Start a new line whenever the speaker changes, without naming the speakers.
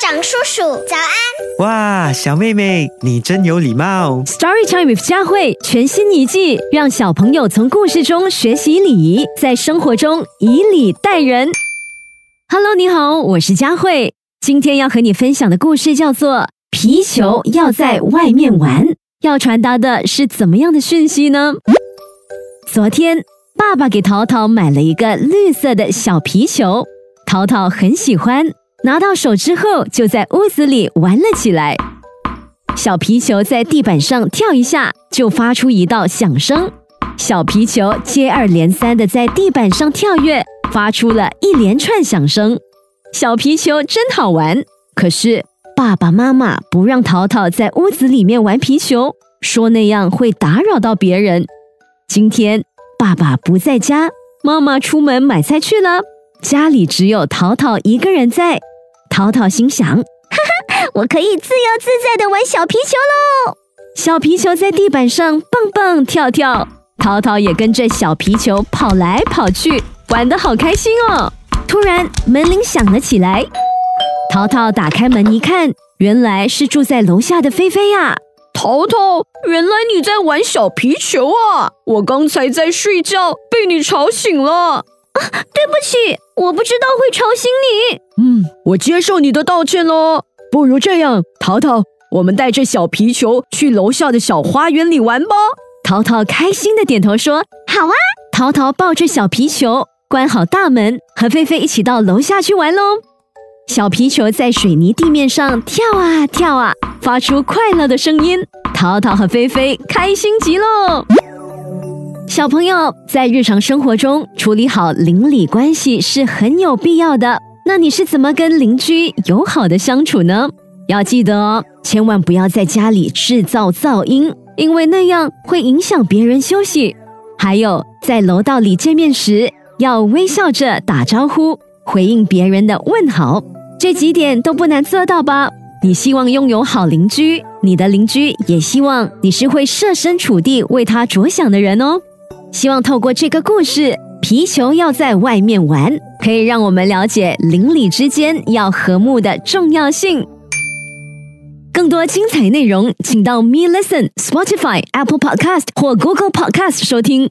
长叔叔，早安！
哇，小妹妹，你真有礼貌。
Story Time with 佳慧全新一季，让小朋友从故事中学习礼仪，在生活中以礼待人。Hello，你好，我是佳慧。今天要和你分享的故事叫做《皮球要在外面玩》，要传达的是怎么样的讯息呢？昨天，爸爸给淘淘买了一个绿色的小皮球，淘淘很喜欢，拿到手之后就在屋子里玩了起来。小皮球在地板上跳一下，就发出一道响声。小皮球接二连三的在地板上跳跃，发出了一连串响声。小皮球真好玩，可是爸爸妈妈不让淘淘在屋子里面玩皮球，说那样会打扰到别人。今天爸爸不在家，妈妈出门买菜去了，家里只有淘淘一个人在。淘淘心想。
哈 哈我可以自由自在的玩小皮球喽！
小皮球在地板上蹦蹦跳跳，淘淘也跟着小皮球跑来跑去，玩得好开心哦。突然门铃响了起来，淘淘打开门一看，原来是住在楼下的菲菲呀、
淘淘，原来你在玩小皮球啊！我刚才在睡觉，被你吵醒了。
对不起，我不知道会吵醒你。
嗯，我接受你的道歉喽。不如这样，淘淘，我们带着小皮球去楼下的小花园里玩吧。
淘淘开心的点头说
好啊！：“
淘淘抱着小皮球，关好大门，和菲菲一起到楼下去玩喽。”小皮球在水泥地面上跳啊跳啊，发出快乐的声音。淘淘和菲菲开心极喽。小朋友在日常生活中处理好邻里关系是很有必要的。那你是怎么跟邻居友好的相处呢？要记得哦，千万不要在家里制造噪音，因为那样会影响别人休息。还有，在楼道里见面时，要微笑着打招呼，回应别人的问好。这几点都不难做到吧？你希望拥有好邻居，你的邻居也希望你是会设身处地为他着想的人哦。希望透过这个故事，皮球要在外面玩，可以让我们了解邻里之间要和睦的重要性。更多精彩内容，请到 Me Listen、Spotify、Apple Podcast 或 Google Podcast 收听。